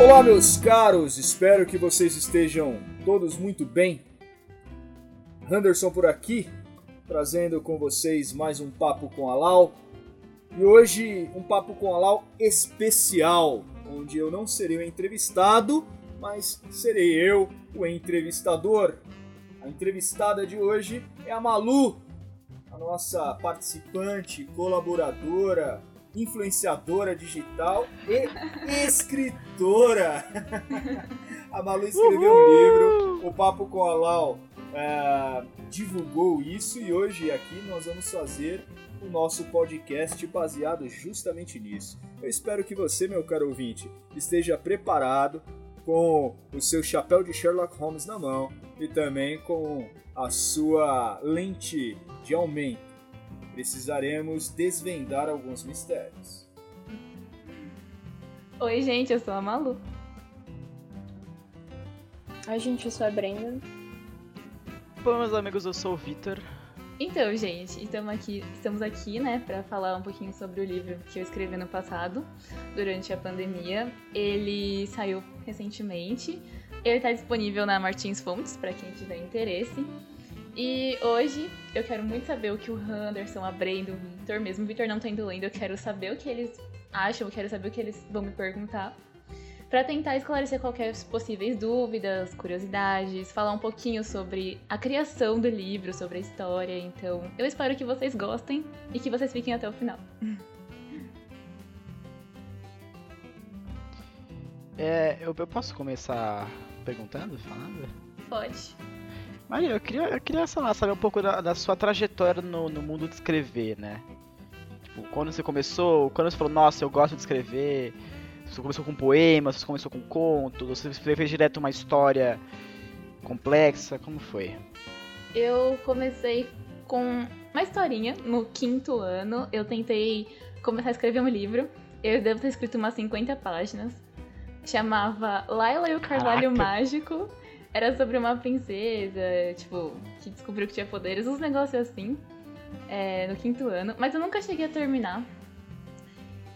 Olá, meus caros, espero que vocês estejam todos muito bem. Henderson por aqui, trazendo com vocês mais um Papo com a Lau. E hoje, um Papo com a Lau especial, onde eu não serei o entrevistado, mas serei eu o entrevistador. A entrevistada de hoje é a Malu, a nossa participante, colaboradora, influenciadora digital e escritora. a Malu escreveu Uhul! um livro, o Papo com a Lau é, divulgou isso e hoje aqui nós vamos fazer o nosso podcast baseado justamente nisso. Eu espero que você, meu caro ouvinte, esteja preparado com o seu chapéu de Sherlock Holmes na mão e também com a sua lente de aumento precisaremos desvendar alguns mistérios. Oi, gente, eu sou a Malu. Oi, gente, eu sou a Brenda. Bom, meus amigos, eu sou o Vitor. Então, gente, estamos aqui, estamos aqui, né, para falar um pouquinho sobre o livro que eu escrevi no passado, durante a pandemia. Ele saiu recentemente. Ele está disponível na Martins Fontes, para quem tiver interesse. E hoje eu quero muito saber o que o Anderson, a Brenda, o Victor, mesmo o Victor não tendo lendo, eu quero saber o que eles acham, eu quero saber o que eles vão me perguntar. Para tentar esclarecer qualquer possíveis dúvidas, curiosidades, falar um pouquinho sobre a criação do livro, sobre a história. Então, eu espero que vocês gostem e que vocês fiquem até o final. É, eu, eu posso começar perguntando, falando? Pode. Maria, eu queria, eu queria sei lá, saber um pouco da, da sua trajetória no, no mundo de escrever, né? Tipo, quando você começou, quando você falou, nossa, eu gosto de escrever, você começou com poemas, você começou com contos, você fez direto uma história complexa, como foi? Eu comecei com uma historinha no quinto ano, eu tentei começar a escrever um livro, eu devo ter escrito umas 50 páginas, chamava Laila e o Carvalho. Mágico, era sobre uma princesa, tipo, que descobriu que tinha poderes, uns negócios assim, é, no quinto ano. Mas eu nunca cheguei a terminar.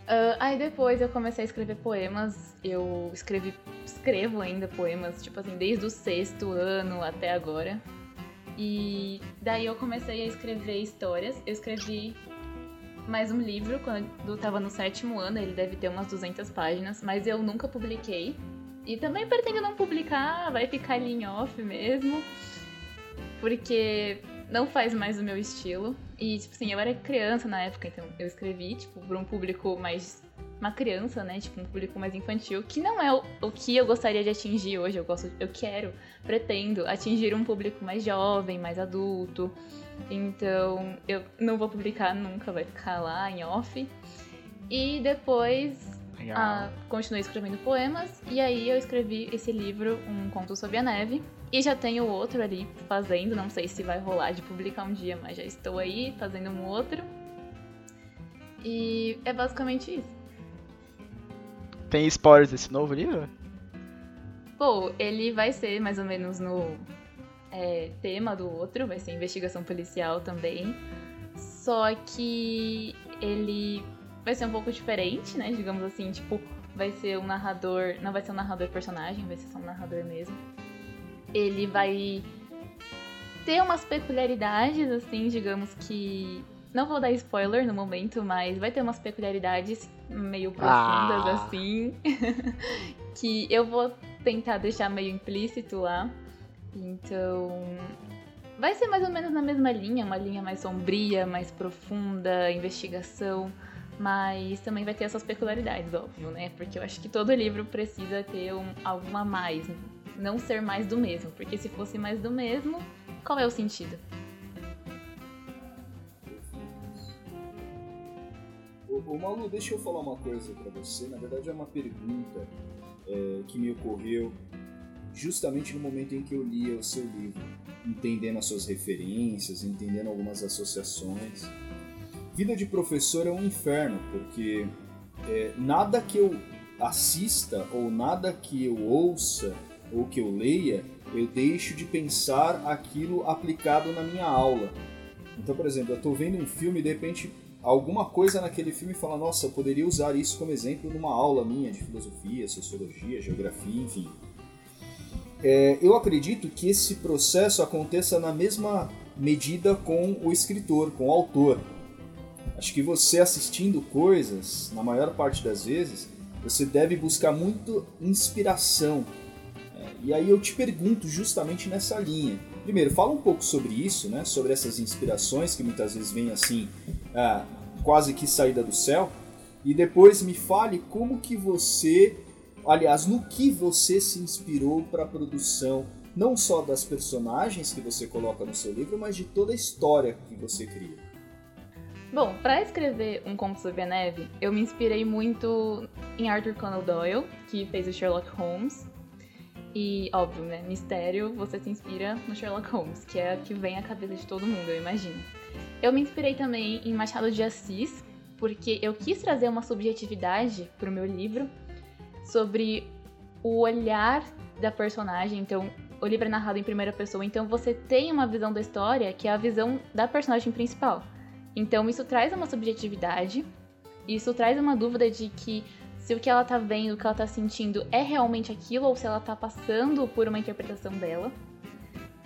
Uh, aí depois eu comecei a escrever poemas. Eu escrevi, escrevo ainda poemas, tipo assim, desde o sexto ano até agora. E daí eu comecei a escrever histórias. Eu escrevi mais um livro quando eu tava no sétimo ano, ele deve ter umas 200 páginas, mas eu nunca publiquei. E também pretendo não publicar, vai ficar ali em off mesmo. Porque não faz mais o meu estilo. E, tipo assim, eu era criança na época, então eu escrevi, tipo, para um público mais. Uma criança, né? Tipo, um público mais infantil, que não é o, o que eu gostaria de atingir hoje. Eu gosto, eu quero, pretendo atingir um público mais jovem, mais adulto. Então, eu não vou publicar nunca, vai ficar lá em off. E depois ah, continuei escrevendo poemas e aí eu escrevi esse livro, Um Conto Sob a Neve. E já tenho outro ali fazendo, não sei se vai rolar de publicar um dia, mas já estou aí fazendo um outro. E é basicamente isso. Tem spoilers desse novo livro? Pô, ele vai ser mais ou menos no é, tema do outro, vai ser investigação policial também. Só que ele vai ser um pouco diferente, né? Digamos assim, tipo, vai ser um narrador. Não vai ser um narrador personagem, vai ser só um narrador mesmo. Ele vai ter umas peculiaridades, assim, digamos que. Não vou dar spoiler no momento, mas vai ter umas peculiaridades meio profundas, ah. assim. que eu vou tentar deixar meio implícito lá. Então. Vai ser mais ou menos na mesma linha, uma linha mais sombria, mais profunda, investigação mas também vai ter essas peculiaridades, óbvio, né? Porque eu acho que todo livro precisa ter um, algo a mais, não ser mais do mesmo, porque se fosse mais do mesmo, qual é o sentido? Ô, Malu, deixa eu falar uma coisa para você. Na verdade, é uma pergunta é, que me ocorreu justamente no momento em que eu lia o seu livro, entendendo as suas referências, entendendo algumas associações. Vida de professor é um inferno, porque é, nada que eu assista ou nada que eu ouça ou que eu leia, eu deixo de pensar aquilo aplicado na minha aula. Então, por exemplo, eu estou vendo um filme e de repente alguma coisa naquele filme fala, nossa, eu poderia usar isso como exemplo numa aula minha de filosofia, sociologia, geografia, enfim. É, eu acredito que esse processo aconteça na mesma medida com o escritor, com o autor. Acho que você assistindo coisas, na maior parte das vezes, você deve buscar muito inspiração. É, e aí eu te pergunto justamente nessa linha. Primeiro, fala um pouco sobre isso, né? Sobre essas inspirações que muitas vezes vêm assim, ah, quase que saída do céu. E depois me fale como que você, aliás, no que você se inspirou para a produção, não só das personagens que você coloca no seu livro, mas de toda a história que você cria. Bom, para escrever Um Conto Sobre a Neve, eu me inspirei muito em Arthur Conan Doyle, que fez o Sherlock Holmes. E, óbvio, né, mistério, você se inspira no Sherlock Holmes, que é o que vem à cabeça de todo mundo, eu imagino. Eu me inspirei também em Machado de Assis, porque eu quis trazer uma subjetividade para o meu livro sobre o olhar da personagem. Então, o livro é narrado em primeira pessoa, então você tem uma visão da história que é a visão da personagem principal. Então isso traz uma subjetividade, isso traz uma dúvida de que se o que ela tá vendo, o que ela tá sentindo é realmente aquilo ou se ela tá passando por uma interpretação dela.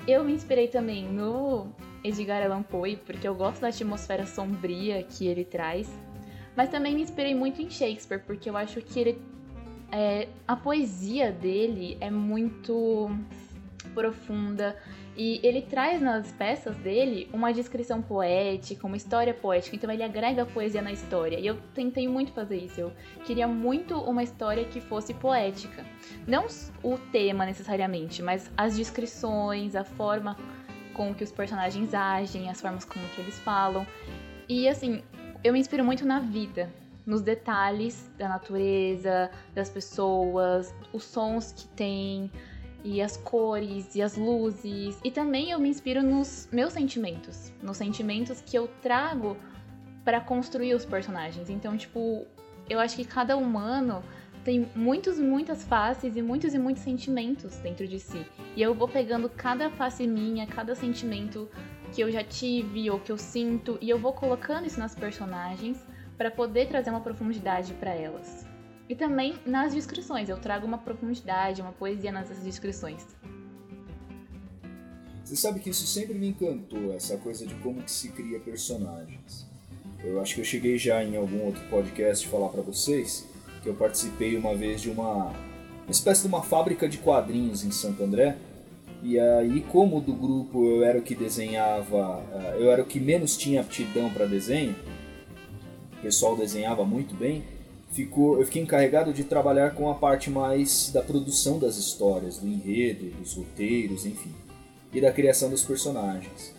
Eu me inspirei também no Edgar Allan Poe, porque eu gosto da atmosfera sombria que ele traz. Mas também me inspirei muito em Shakespeare, porque eu acho que ele. É, a poesia dele é muito profunda e ele traz nas peças dele uma descrição poética, uma história poética, então ele agrega poesia na história. E eu tentei muito fazer isso. Eu queria muito uma história que fosse poética. Não o tema necessariamente, mas as descrições, a forma com que os personagens agem, as formas como que eles falam. E assim, eu me inspiro muito na vida, nos detalhes da natureza, das pessoas, os sons que tem, e as cores e as luzes. E também eu me inspiro nos meus sentimentos, nos sentimentos que eu trago para construir os personagens. Então, tipo, eu acho que cada humano tem muitos, muitas faces e muitos e muitos sentimentos dentro de si. E eu vou pegando cada face minha, cada sentimento que eu já tive ou que eu sinto e eu vou colocando isso nas personagens para poder trazer uma profundidade para elas. E também nas descrições, eu trago uma profundidade, uma poesia nas descrições. Você sabe que isso sempre me encantou, essa coisa de como que se cria personagens. Eu acho que eu cheguei já em algum outro podcast falar para vocês que eu participei uma vez de uma, uma espécie de uma fábrica de quadrinhos em Santo André. E aí, como do grupo eu era o que desenhava, eh, eu era o que menos tinha aptidão para desenho, o pessoal desenhava muito bem, ficou, eu fiquei encarregado de trabalhar com a parte mais da produção das histórias, do enredo, dos roteiros, enfim, e da criação dos personagens.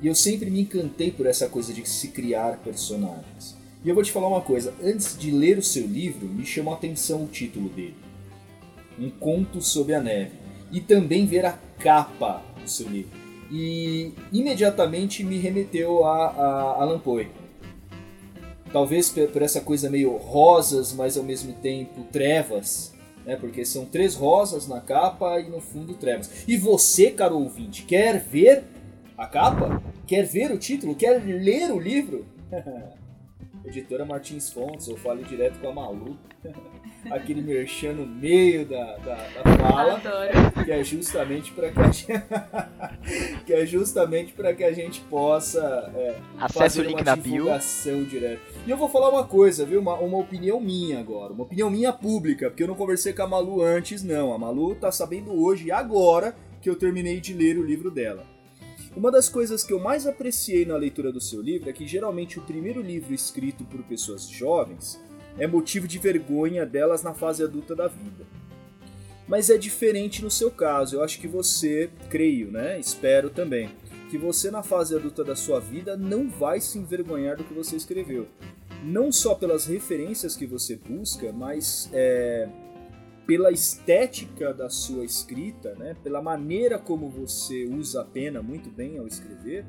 E eu sempre me encantei por essa coisa de se criar personagens. E eu vou te falar uma coisa, antes de ler o seu livro, me chamou a atenção o título dele. Um conto sobre a neve. E também ver a capa do seu livro. E imediatamente me remeteu a, a Alan Poe talvez por essa coisa meio rosas, mas ao mesmo tempo trevas, né? Porque são três rosas na capa e no fundo trevas. E você, caro ouvinte, quer ver a capa? Quer ver o título? Quer ler o livro? Editora Martins Fontes, eu falo direto com a Malu. Aquele merchan no meio da, da, da fala. Adoro. Que é justamente para que a gente, que é justamente para que a gente possa é, Acesse fazer o link uma na bio. divulgação direta. E eu vou falar uma coisa, viu? Uma, uma opinião minha agora, uma opinião minha pública, porque eu não conversei com a Malu antes, não. A Malu tá sabendo hoje e agora que eu terminei de ler o livro dela. Uma das coisas que eu mais apreciei na leitura do seu livro é que geralmente o primeiro livro escrito por pessoas jovens é motivo de vergonha delas na fase adulta da vida. Mas é diferente no seu caso. Eu acho que você, creio, né? Espero também, que você na fase adulta da sua vida não vai se envergonhar do que você escreveu. Não só pelas referências que você busca, mas é, pela estética da sua escrita, né, pela maneira como você usa a pena muito bem ao escrever,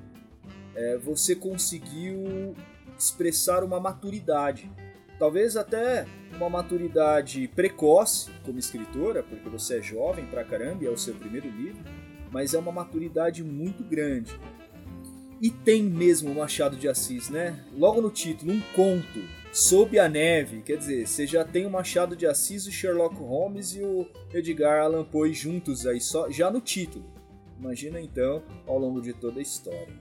é, você conseguiu expressar uma maturidade. Talvez até uma maturidade precoce como escritora, porque você é jovem pra caramba e é o seu primeiro livro, mas é uma maturidade muito grande. E tem mesmo o Machado de Assis, né? Logo no título, um conto. Sob a neve, quer dizer, você já tem o Machado de Assis, o Sherlock Holmes e o Edgar Allan Poe juntos aí, só, já no título. Imagina então ao longo de toda a história.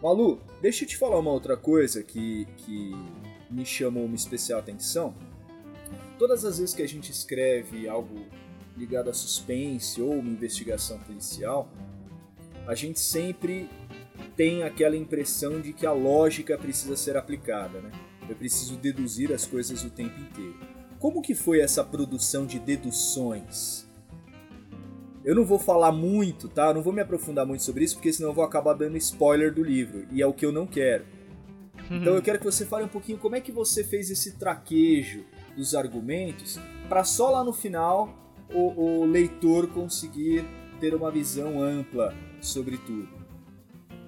Malu, deixa eu te falar uma outra coisa que, que me chamou uma especial atenção. Todas as vezes que a gente escreve algo ligado a suspense ou uma investigação policial, a gente sempre tem aquela impressão de que a lógica precisa ser aplicada, né? Eu preciso deduzir as coisas o tempo inteiro. Como que foi essa produção de deduções? Eu não vou falar muito, tá? Eu não vou me aprofundar muito sobre isso, porque senão eu vou acabar dando spoiler do livro, e é o que eu não quero. Então eu quero que você fale um pouquinho como é que você fez esse traquejo dos argumentos para só lá no final o, o leitor conseguir ter uma visão ampla sobre tudo.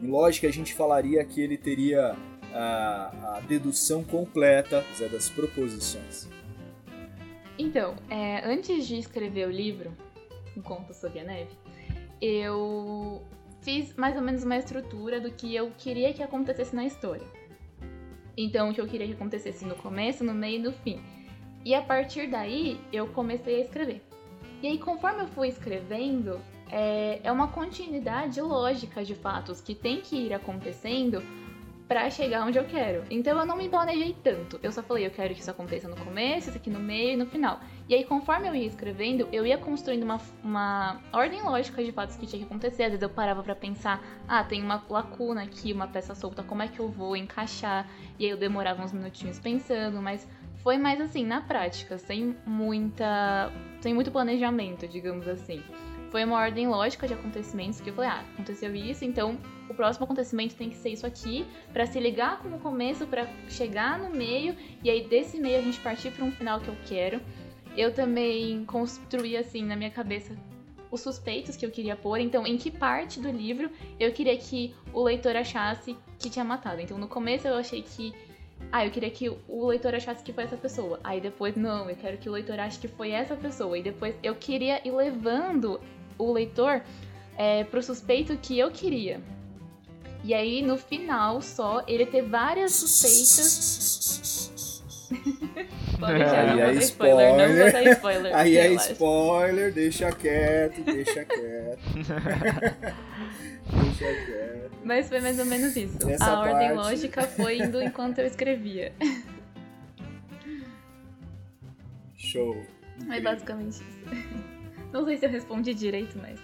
Em lógica, a gente falaria que ele teria a, a dedução completa das proposições. Então, é, antes de escrever o livro, Um Conto Sob a Neve, eu fiz mais ou menos uma estrutura do que eu queria que acontecesse na história. Então, o que eu queria que acontecesse no começo, no meio e no fim. E a partir daí, eu comecei a escrever. E aí, conforme eu fui escrevendo, é, é uma continuidade lógica de fatos que tem que ir acontecendo para chegar onde eu quero. Então eu não me planejei tanto. Eu só falei, eu quero que isso aconteça no começo, isso aqui no meio e no final. E aí, conforme eu ia escrevendo, eu ia construindo uma, uma ordem lógica de fatos que tinha que acontecer. Às vezes eu parava para pensar, ah, tem uma lacuna aqui, uma peça solta, como é que eu vou encaixar? E aí eu demorava uns minutinhos pensando, mas foi mais assim, na prática, sem muita. sem muito planejamento, digamos assim. Foi uma ordem lógica de acontecimentos que eu falei, ah, aconteceu isso, então o próximo acontecimento tem que ser isso aqui, para se ligar com o começo, para chegar no meio, e aí desse meio a gente partir para um final que eu quero. Eu também construí assim na minha cabeça os suspeitos que eu queria pôr, então em que parte do livro eu queria que o leitor achasse que tinha matado. Então no começo eu achei que ah, eu queria que o leitor achasse que foi essa pessoa. Aí depois, não, eu quero que o leitor ache que foi essa pessoa. E depois eu queria ir levando o leitor é, pro suspeito que eu queria. E aí, no final, só, ele ter várias suspeitas. Não é spoiler, spoiler, não vou spoiler. Aí é spoiler, deixa quieto, deixa quieto. deixa quieto. Mas foi mais ou menos isso. Nessa a parte... ordem lógica foi indo enquanto eu escrevia. Show. É basicamente isso. Não sei se eu respondi direito, mas.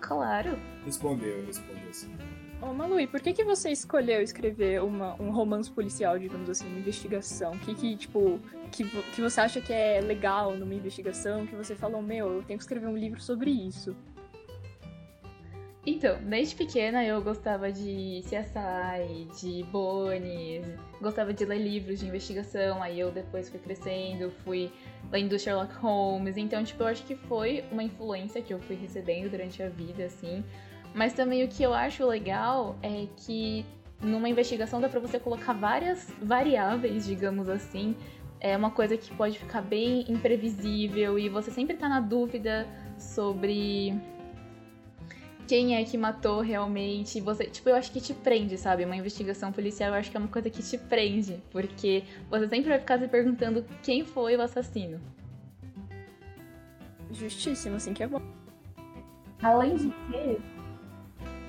Claro. Respondeu, respondeu sim. Ô, Malu, e por que, que você escolheu escrever uma, um romance policial, digamos assim, uma investigação? O que, que, tipo, que, que você acha que é legal numa investigação? Que você falou, meu, eu tenho que escrever um livro sobre isso? Então, desde pequena eu gostava de CSI, de Bones, gostava de ler livros de investigação, aí eu depois fui crescendo, fui lendo Sherlock Holmes, então, tipo, eu acho que foi uma influência que eu fui recebendo durante a vida, assim. Mas também o que eu acho legal é que numa investigação dá pra você colocar várias variáveis, digamos assim. É uma coisa que pode ficar bem imprevisível e você sempre tá na dúvida sobre quem é que matou realmente. Você, tipo, eu acho que te prende, sabe? Uma investigação policial, eu acho que é uma coisa que te prende, porque você sempre vai ficar se perguntando quem foi o assassino. Justíssimo, assim que é bom. Além de que,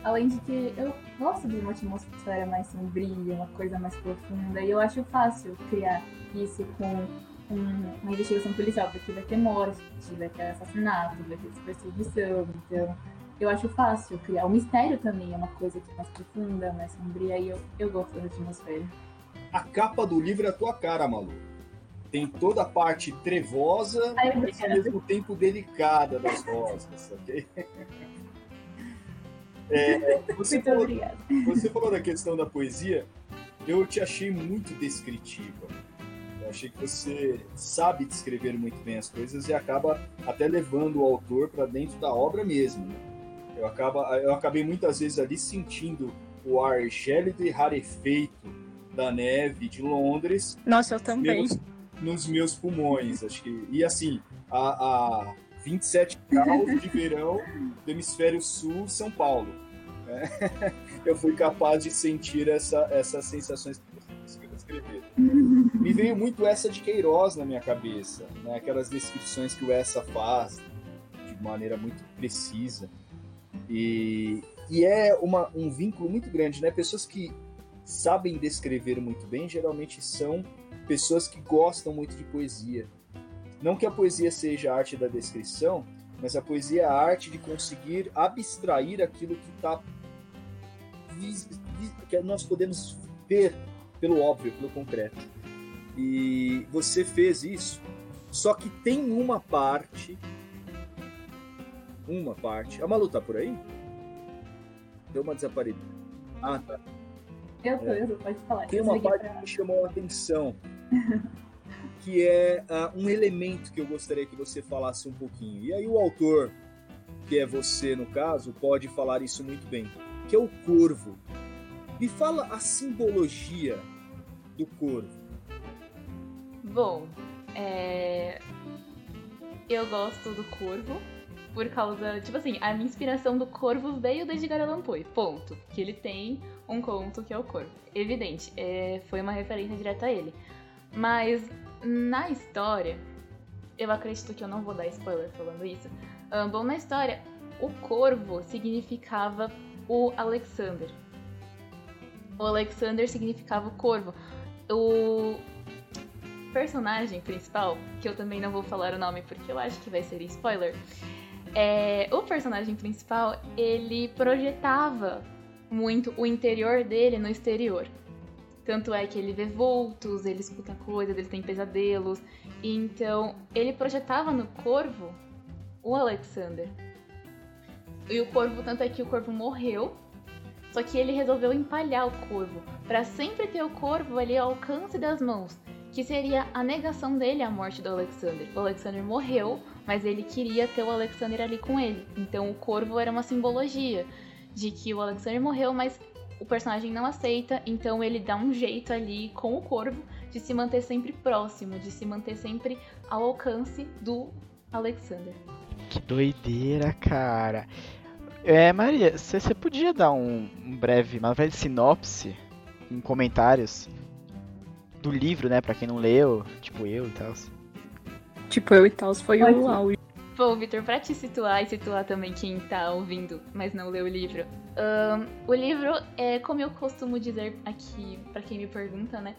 além de que eu gosto de uma atmosfera mais sombria, uma coisa mais profunda, e eu acho fácil criar isso com uma investigação policial, porque vai ter morte, vai ter assassinato, vai ter perseguição, então eu acho fácil criar. O mistério também é uma coisa que é mais profunda, mais sombria, e eu, eu gosto da atmosfera. A capa do livro é a tua cara, Malu. Tem toda a parte trevosa, Ai, mas ao mesmo tempo delicada das rosas, ok? É, você, muito falou, obrigada. você falou da questão da poesia, eu te achei muito descritiva. Eu achei que você sabe descrever muito bem as coisas e acaba até levando o autor para dentro da obra mesmo. Né? Eu, acaba, eu acabei muitas vezes ali sentindo o ar gélido e rarefeito da neve de Londres. Nossa, eu também. Meus, nos meus pulmões, acho que. E assim, a, a 27 graus de verão do hemisfério sul, São Paulo. É. eu fui capaz de sentir essa, essas sensações que. Me veio muito essa de Queiroz na minha cabeça, né? aquelas descrições que o Essa faz de maneira muito precisa. E, e é uma, um vínculo muito grande, né? Pessoas que sabem descrever muito bem geralmente são pessoas que gostam muito de poesia. Não que a poesia seja a arte da descrição, mas a poesia é a arte de conseguir abstrair aquilo que está que nós podemos ver pelo óbvio, pelo concreto. E você fez isso, só que tem uma parte uma parte. A Malu tá por aí? Deu uma desaparecida. Ah, tá. Eu tô, eu tô, pode falar. Tem uma parte pra... que me chamou a atenção. que é uh, um elemento que eu gostaria que você falasse um pouquinho. E aí o autor, que é você no caso, pode falar isso muito bem, que é o corvo. Me fala a simbologia do corvo. Bom, é... eu gosto do corvo por causa, tipo assim, a minha inspiração do corvo veio do Edgar Allan Poe, ponto. Que ele tem um conto que é o corvo. Evidente, é... foi uma referência direta a ele. Mas na história, eu acredito que eu não vou dar spoiler falando isso. Um, bom, na história, o corvo significava o Alexander. O Alexander significava o corvo. O personagem principal, que eu também não vou falar o nome porque eu acho que vai ser spoiler, é, o personagem principal, ele projetava muito o interior dele no exterior. Tanto é que ele vê vultos, ele escuta coisas, ele tem pesadelos. Então, ele projetava no corvo o Alexander. E o corvo, tanto é que o corvo morreu, só que ele resolveu empalhar o corvo, para sempre ter o corvo ali ao alcance das mãos, que seria a negação dele à morte do Alexander. O Alexander morreu, mas ele queria ter o Alexander ali com ele. Então o corvo era uma simbologia de que o Alexander morreu, mas o personagem não aceita, então ele dá um jeito ali com o corvo de se manter sempre próximo, de se manter sempre ao alcance do Alexander. Que doideira, cara. É, Maria, você podia dar um, um, breve, uma breve sinopse em comentários do livro, né, para quem não leu, tipo eu e tal. Tipo eu e tal, foi o áudio. Bom, Vitor, pra te situar e situar também quem tá ouvindo, mas não leu o livro. Um, o livro é, como eu costumo dizer aqui, para quem me pergunta, né?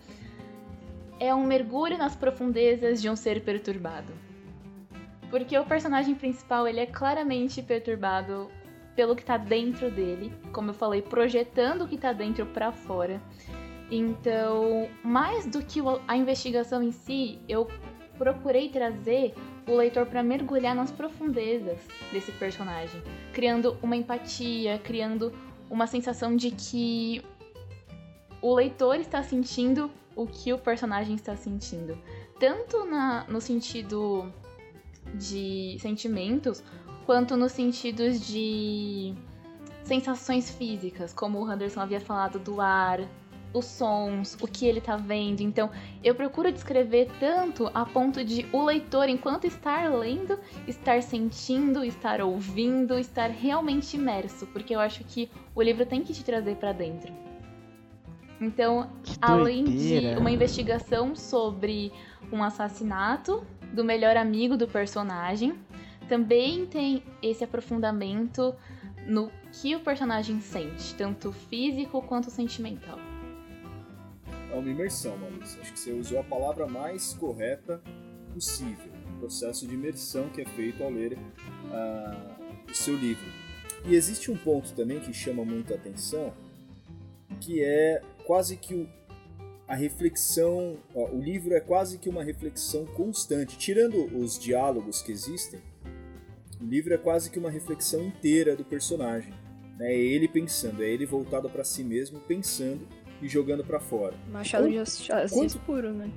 É um mergulho nas profundezas de um ser perturbado. Porque o personagem principal, ele é claramente perturbado pelo que tá dentro dele, como eu falei, projetando o que tá dentro para fora. Então, mais do que a investigação em si, eu procurei trazer o leitor para mergulhar nas profundezas desse personagem, criando uma empatia, criando uma sensação de que o leitor está sentindo o que o personagem está sentindo, tanto na, no sentido de sentimentos, quanto nos sentidos de sensações físicas, como o Anderson havia falado do ar, os sons, o que ele tá vendo. Então, eu procuro descrever tanto a ponto de o leitor, enquanto estar lendo, estar sentindo, estar ouvindo, estar realmente imerso, porque eu acho que o livro tem que te trazer para dentro. Então, além de uma investigação sobre um assassinato do melhor amigo do personagem, também tem esse aprofundamento no que o personagem sente, tanto físico quanto sentimental é uma imersão, Maurício. Acho que você usou a palavra mais correta possível. O processo de imersão que é feito ao ler uh, o seu livro. E existe um ponto também que chama muito a atenção, que é quase que o, a reflexão. O livro é quase que uma reflexão constante. Tirando os diálogos que existem, o livro é quase que uma reflexão inteira do personagem. Né? É ele pensando, é ele voltado para si mesmo, pensando e jogando para fora. Machado de Assis quanto... puro, né?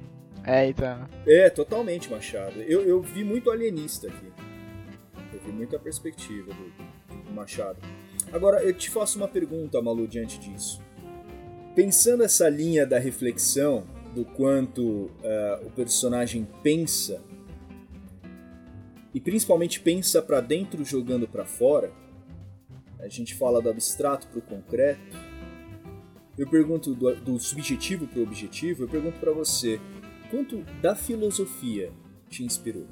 É, então. É, totalmente Machado. Eu, eu vi muito alienista aqui. Eu vi muita perspectiva do, do Machado. Agora, eu te faço uma pergunta, Malu, diante disso. Pensando essa linha da reflexão, do quanto uh, o personagem pensa, e principalmente pensa para dentro jogando para fora, a gente fala do abstrato para o concreto, eu pergunto do, do subjetivo para o objetivo, eu pergunto para você, quanto da filosofia te inspirou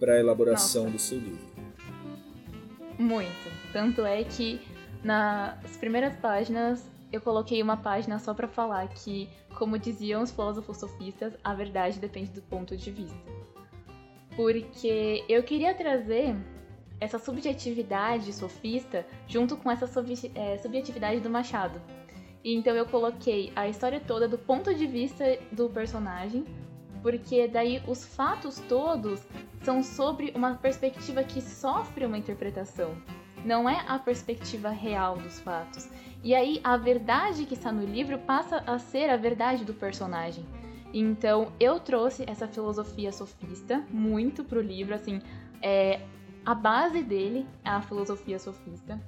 para a elaboração Nossa. do seu livro? Muito. Tanto é que nas primeiras páginas eu coloquei uma página só pra falar que, como diziam os filósofos sofistas, a verdade depende do ponto de vista. Porque eu queria trazer essa subjetividade sofista junto com essa subje- eh, subjetividade do Machado. Então eu coloquei a história toda do ponto de vista do personagem, porque daí os fatos todos são sobre uma perspectiva que sofre uma interpretação. Não é a perspectiva real dos fatos. E aí a verdade que está no livro passa a ser a verdade do personagem. Então eu trouxe essa filosofia sofista muito pro livro, assim, é, a base dele é a filosofia sofista.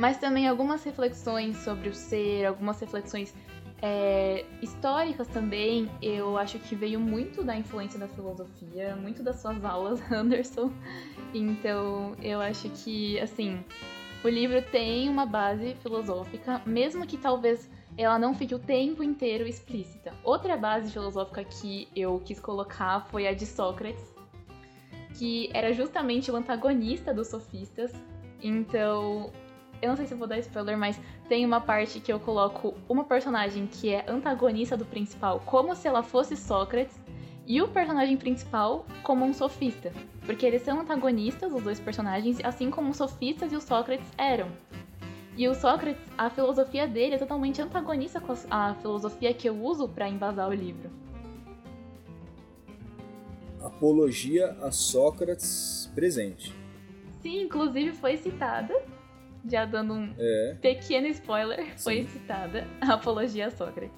Mas também algumas reflexões sobre o ser, algumas reflexões é, históricas também, eu acho que veio muito da influência da filosofia, muito das suas aulas, Anderson. Então, eu acho que, assim, o livro tem uma base filosófica, mesmo que talvez ela não fique o tempo inteiro explícita. Outra base filosófica que eu quis colocar foi a de Sócrates, que era justamente o antagonista dos sofistas. Então, eu não sei se eu vou dar spoiler, mas tem uma parte que eu coloco uma personagem que é antagonista do principal, como se ela fosse Sócrates, e o personagem principal como um sofista. Porque eles são antagonistas, os dois personagens, assim como os sofistas e os Sócrates eram. E o Sócrates, a filosofia dele é totalmente antagonista com a filosofia que eu uso para embasar o livro. Apologia a Sócrates presente. Sim, inclusive foi citada, já dando um É. pequeno spoiler, foi Sim. citada a Apologia a Sócrates.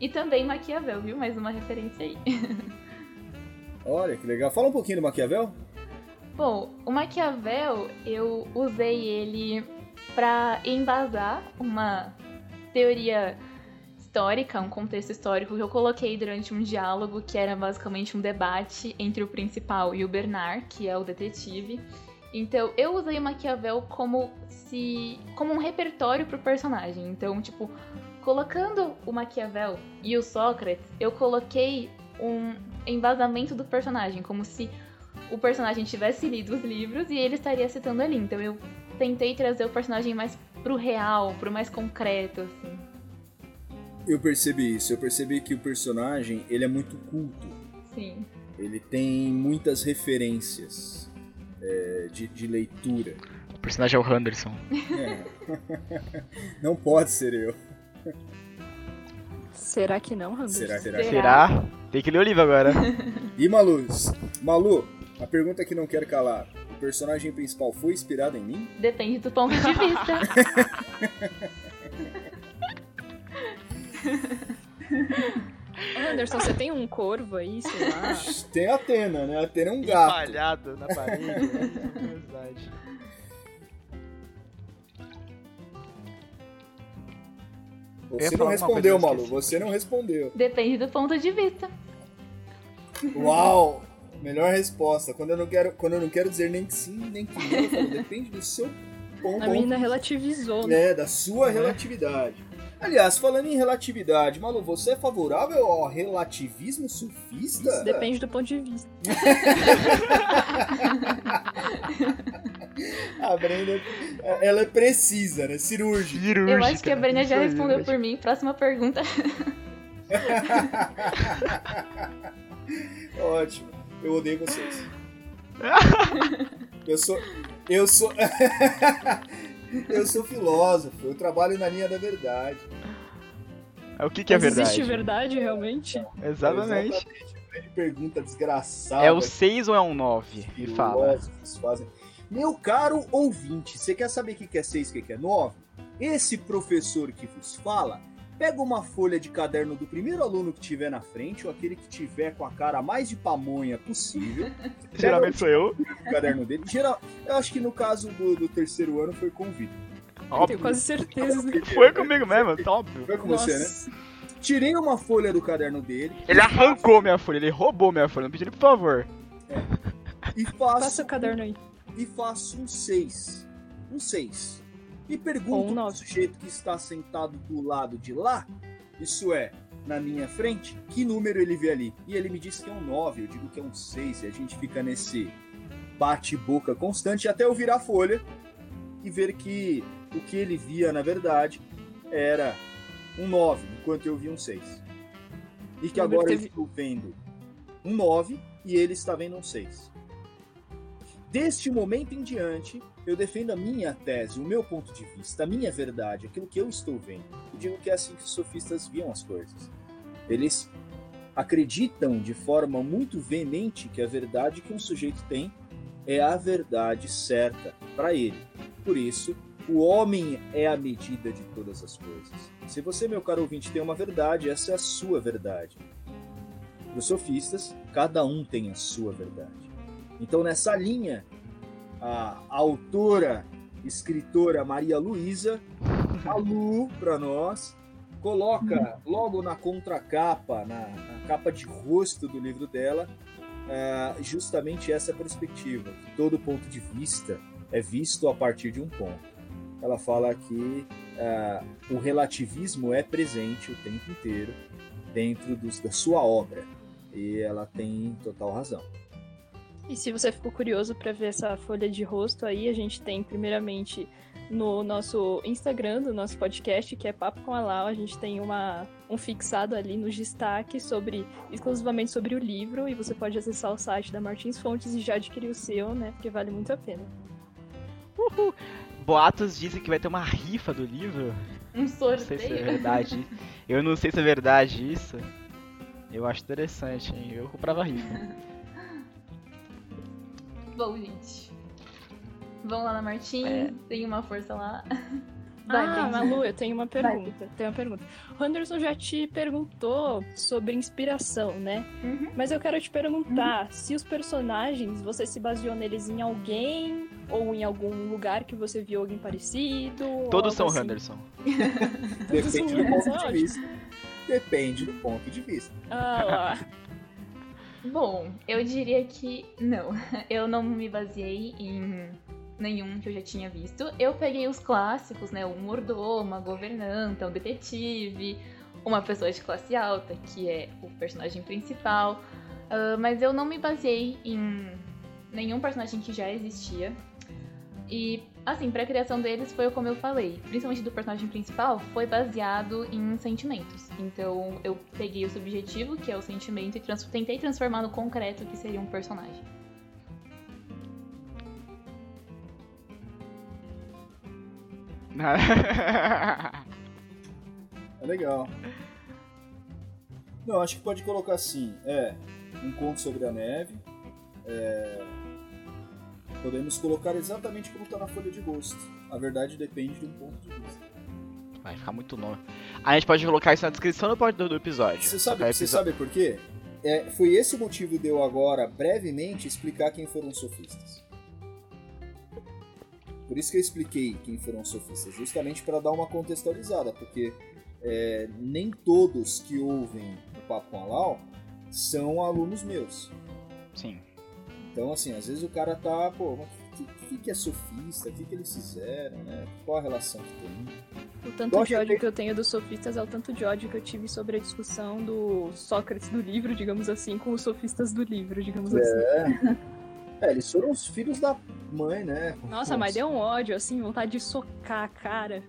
E também Maquiavel, viu? Mais uma referência aí. Olha que legal. Fala um pouquinho do Maquiavel. Bom, o Maquiavel, eu usei ele para embasar uma teoria histórica, um contexto histórico que eu coloquei durante um diálogo que era basicamente um debate entre o principal e o Bernard, que é o detetive. Então, eu usei o Maquiavel como se como um repertório pro personagem. Então, tipo, colocando o Maquiavel e o Sócrates, eu coloquei um embasamento do personagem, como se o personagem tivesse lido os livros e ele estaria citando ali. Então eu tentei trazer o personagem mais pro real, pro mais concreto, assim. Eu percebi isso. Eu percebi que o personagem ele é muito culto. Sim. Ele tem muitas referências é, de, de leitura. O personagem é o Henderson. É. Não pode ser eu. Será que não, Randall? Será, será? Será? Será? Tem que ler o livro agora. E Malu? Malu, a pergunta que não quero calar. O personagem principal foi inspirado em mim? Depende do ponto de vista. Anderson, você tem um corvo aí, sei lá? Tem a Atena, né? A Atena é um gato. Empalhado na parede. né? Verdade. Eu ia Você não respondeu, Malu. Você não respondeu. Depende do ponto de vista. Uau! Melhor resposta. Quando eu não quero, quando eu não quero dizer nem que sim, nem que não, eu falo, depende do seu ponto. A menina relativizou, né? É, da sua relatividade. Aliás, falando em relatividade, Malu, você é favorável ao relativismo surfista? Depende do ponto de vista. A Brenda, ela é precisa, né? Cirúrgica. Cirúrgica. Eu acho que a Brenda já Isso respondeu por mim. Próxima pergunta. Ótimo. Eu odeio vocês. Eu sou. Eu sou. Eu sou filósofo. Eu trabalho na linha da verdade. É o que, que é verdade? existe verdade, realmente? Exatamente. Exatamente. Grande pergunta desgraçada. É o 6 ou é um 9? Me fala. fazem. Meu caro ouvinte, você quer saber o que é 6 e o que que é 9? Esse professor que vos fala, pega uma folha de caderno do primeiro aluno que tiver na frente, ou aquele que tiver com a cara mais de pamonha possível, Geralmente sou eu. o caderno dele. Geral, eu acho que no caso do, do terceiro ano foi com o Vitor. Tenho quase certeza. Foi comigo mesmo, tá óbvio. Foi com você, né? Nossa. Tirei uma folha do caderno dele Ele arrancou minha folha, ele roubou minha folha. Não pedi ele, por favor. e faço, Passa o caderno aí. e faço um 6. Um 6. E pergunto ao nove. sujeito que está sentado do lado de lá, isso é, na minha frente, que número ele vê ali. E ele me diz que é um 9, eu digo que é um 6, e a gente fica nesse bate-boca constante até eu virar a folha e ver que o que ele via, na verdade, era um 9, enquanto eu via um 6. E que agora eu teve- estou vendo um 9 e ele está vendo um 6. Deste momento em diante, eu defendo a minha tese, o meu ponto de vista, a minha verdade, aquilo que eu estou vendo. Eu digo que é assim que os sofistas viam as coisas. Eles acreditam de forma muito veemente que a verdade que um sujeito tem é a verdade certa para ele. Por isso, o homem é a medida de todas as coisas. Se você, meu caro ouvinte, tem uma verdade, essa é a sua verdade. Para os sofistas, cada um tem a sua verdade. Então, nessa linha, a autora, escritora Maria Luísa, a Lu, para nós, coloca logo na contracapa, na, na capa de rosto do livro dela, ah, justamente essa perspectiva. que Todo ponto de vista é visto a partir de um ponto. Ela fala que ah, o relativismo é presente o tempo inteiro dentro dos- da sua obra. E ela tem total razão. E se você ficou curioso para ver essa folha de rosto aí, a gente tem primeiramente no nosso Instagram do nosso podcast, que é Papo com a Lau, a gente tem uma, um fixado ali nos destaques sobre exclusivamente sobre o livro e você pode acessar o site da Martins Fontes e já adquirir o seu, né? Porque vale muito a pena. Boatos dizem que vai ter uma rifa do livro. Um Não sei se é sorteio. verdade. Eu não sei se é verdade isso. Eu acho interessante, hein? Eu comprava a rifa. Bom, gente. Vamos lá na Martins, É. tem uma força lá. Vai, ah. Malu, eu tenho uma pergunta. Tenho uma pergunta. O Anderson já te perguntou sobre inspiração, né? Uhum. Mas eu quero te perguntar se os personagens, você se baseou neles em alguém ou em algum lugar que você viu alguém parecido? Todos são assim. Henderson. Depende do é ponto de ótimo. vista. Depende do ponto de vista. Ah, lá. Bom, eu diria que não. Eu não me baseei em nenhum que eu já tinha visto. Eu peguei os clássicos, né? O mordomo, uma governanta, um detetive, uma pessoa de classe alta, que é o personagem principal. Ah, mas eu não me baseei em nenhum personagem que já existia. E, assim, pra criação deles foi como eu falei. Principalmente do personagem principal, foi baseado em sentimentos. Então, eu peguei o subjetivo, que é o sentimento, e trans- tentei transformar no concreto, que seria um personagem. É legal. Não, acho que pode colocar assim, é, um conto sobre a neve. é, podemos colocar exatamente como está na folha de gosto. A verdade depende de um ponto de vista. Vai ficar muito nome. A gente pode colocar isso na descrição do, do episódio. Você sabe, você sabe por quê? É, foi esse o motivo de eu agora, brevemente, explicar quem foram os sofistas. Por isso que eu expliquei quem foram os sofistas, justamente para dar uma contextualizada, porque é, nem todos que ouvem o Papo com a Lau são alunos meus. Sim. Então, assim, às vezes o cara tá, pô, mas o que, que, que é sofista? O que, que eles fizeram, né? Qual a relação que tem? O tanto Gosto de ódio de- que eu tenho dos sofistas é o tanto de ódio que eu tive sobre a discussão do Sócrates do livro, digamos assim, com os sofistas do livro, digamos assim. É, eles foram os filhos da mãe, né? Nossa, mas deu um ódio, assim, vontade de socar a cara.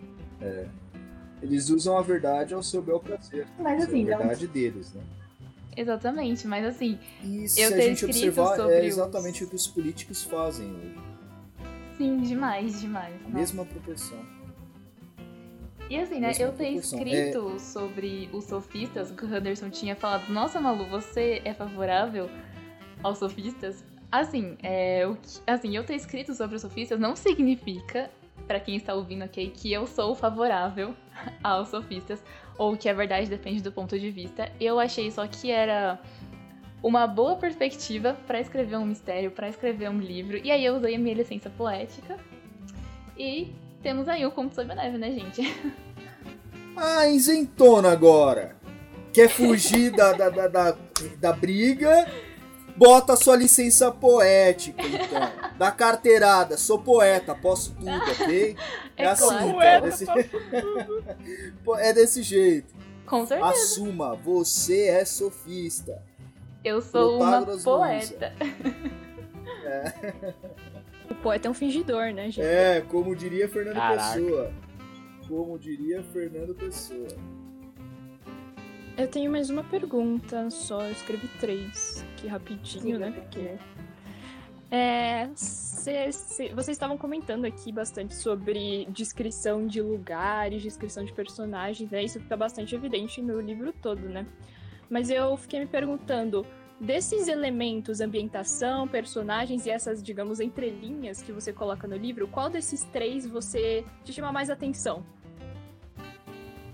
Eles usam a verdade ao seu bel prazer. Mas assim, é a verdade deles, né? Exatamente, mas assim, E se Eu a gente escrito observar, sobre é os- exatamente o que os políticos fazem hoje. sim, demais, demais. A mesma proporção. E assim, né, Mesma eu ter proporção. escrito sobre os sofistas, que o Henderson tinha falado, nossa, Malu, você é favorável aos sofistas? Assim, é, o que- assim, eu ter escrito sobre os sofistas não significa, pra quem está ouvindo aqui, que eu sou favorável aos sofistas, ou que a verdade depende do ponto de vista. Eu achei só que era uma boa perspectiva pra escrever um mistério, pra escrever um livro, e aí eu usei a minha licença poética, e temos aí o Conto sobre a Neve, né, gente? Ah, isentona agora! Quer fugir da, da, da, da, da briga, Bota sua licença poética, então. Da carteirada. Sou poeta, posso tudo, ok? É assim, claro. cara, é desse... É desse jeito. Com certeza. Assuma, você é sofista. Eu sou uma Protágoras poeta. O poeta é um fingidor, né, gente? É, como diria Fernando Caraca. Pessoa. Como diria Fernando Pessoa. Eu tenho mais uma pergunta só, eu escrevi três, aqui rapidinho, né? Porque. É, cê- cê- vocês estavam comentando aqui bastante sobre descrição de lugares, descrição de personagens, né? Isso fica bastante evidente no livro todo, né? Mas eu fiquei me perguntando, desses elementos, ambientação, personagens e essas, digamos, entrelinhas que você coloca no livro, qual desses três você te chama mais atenção?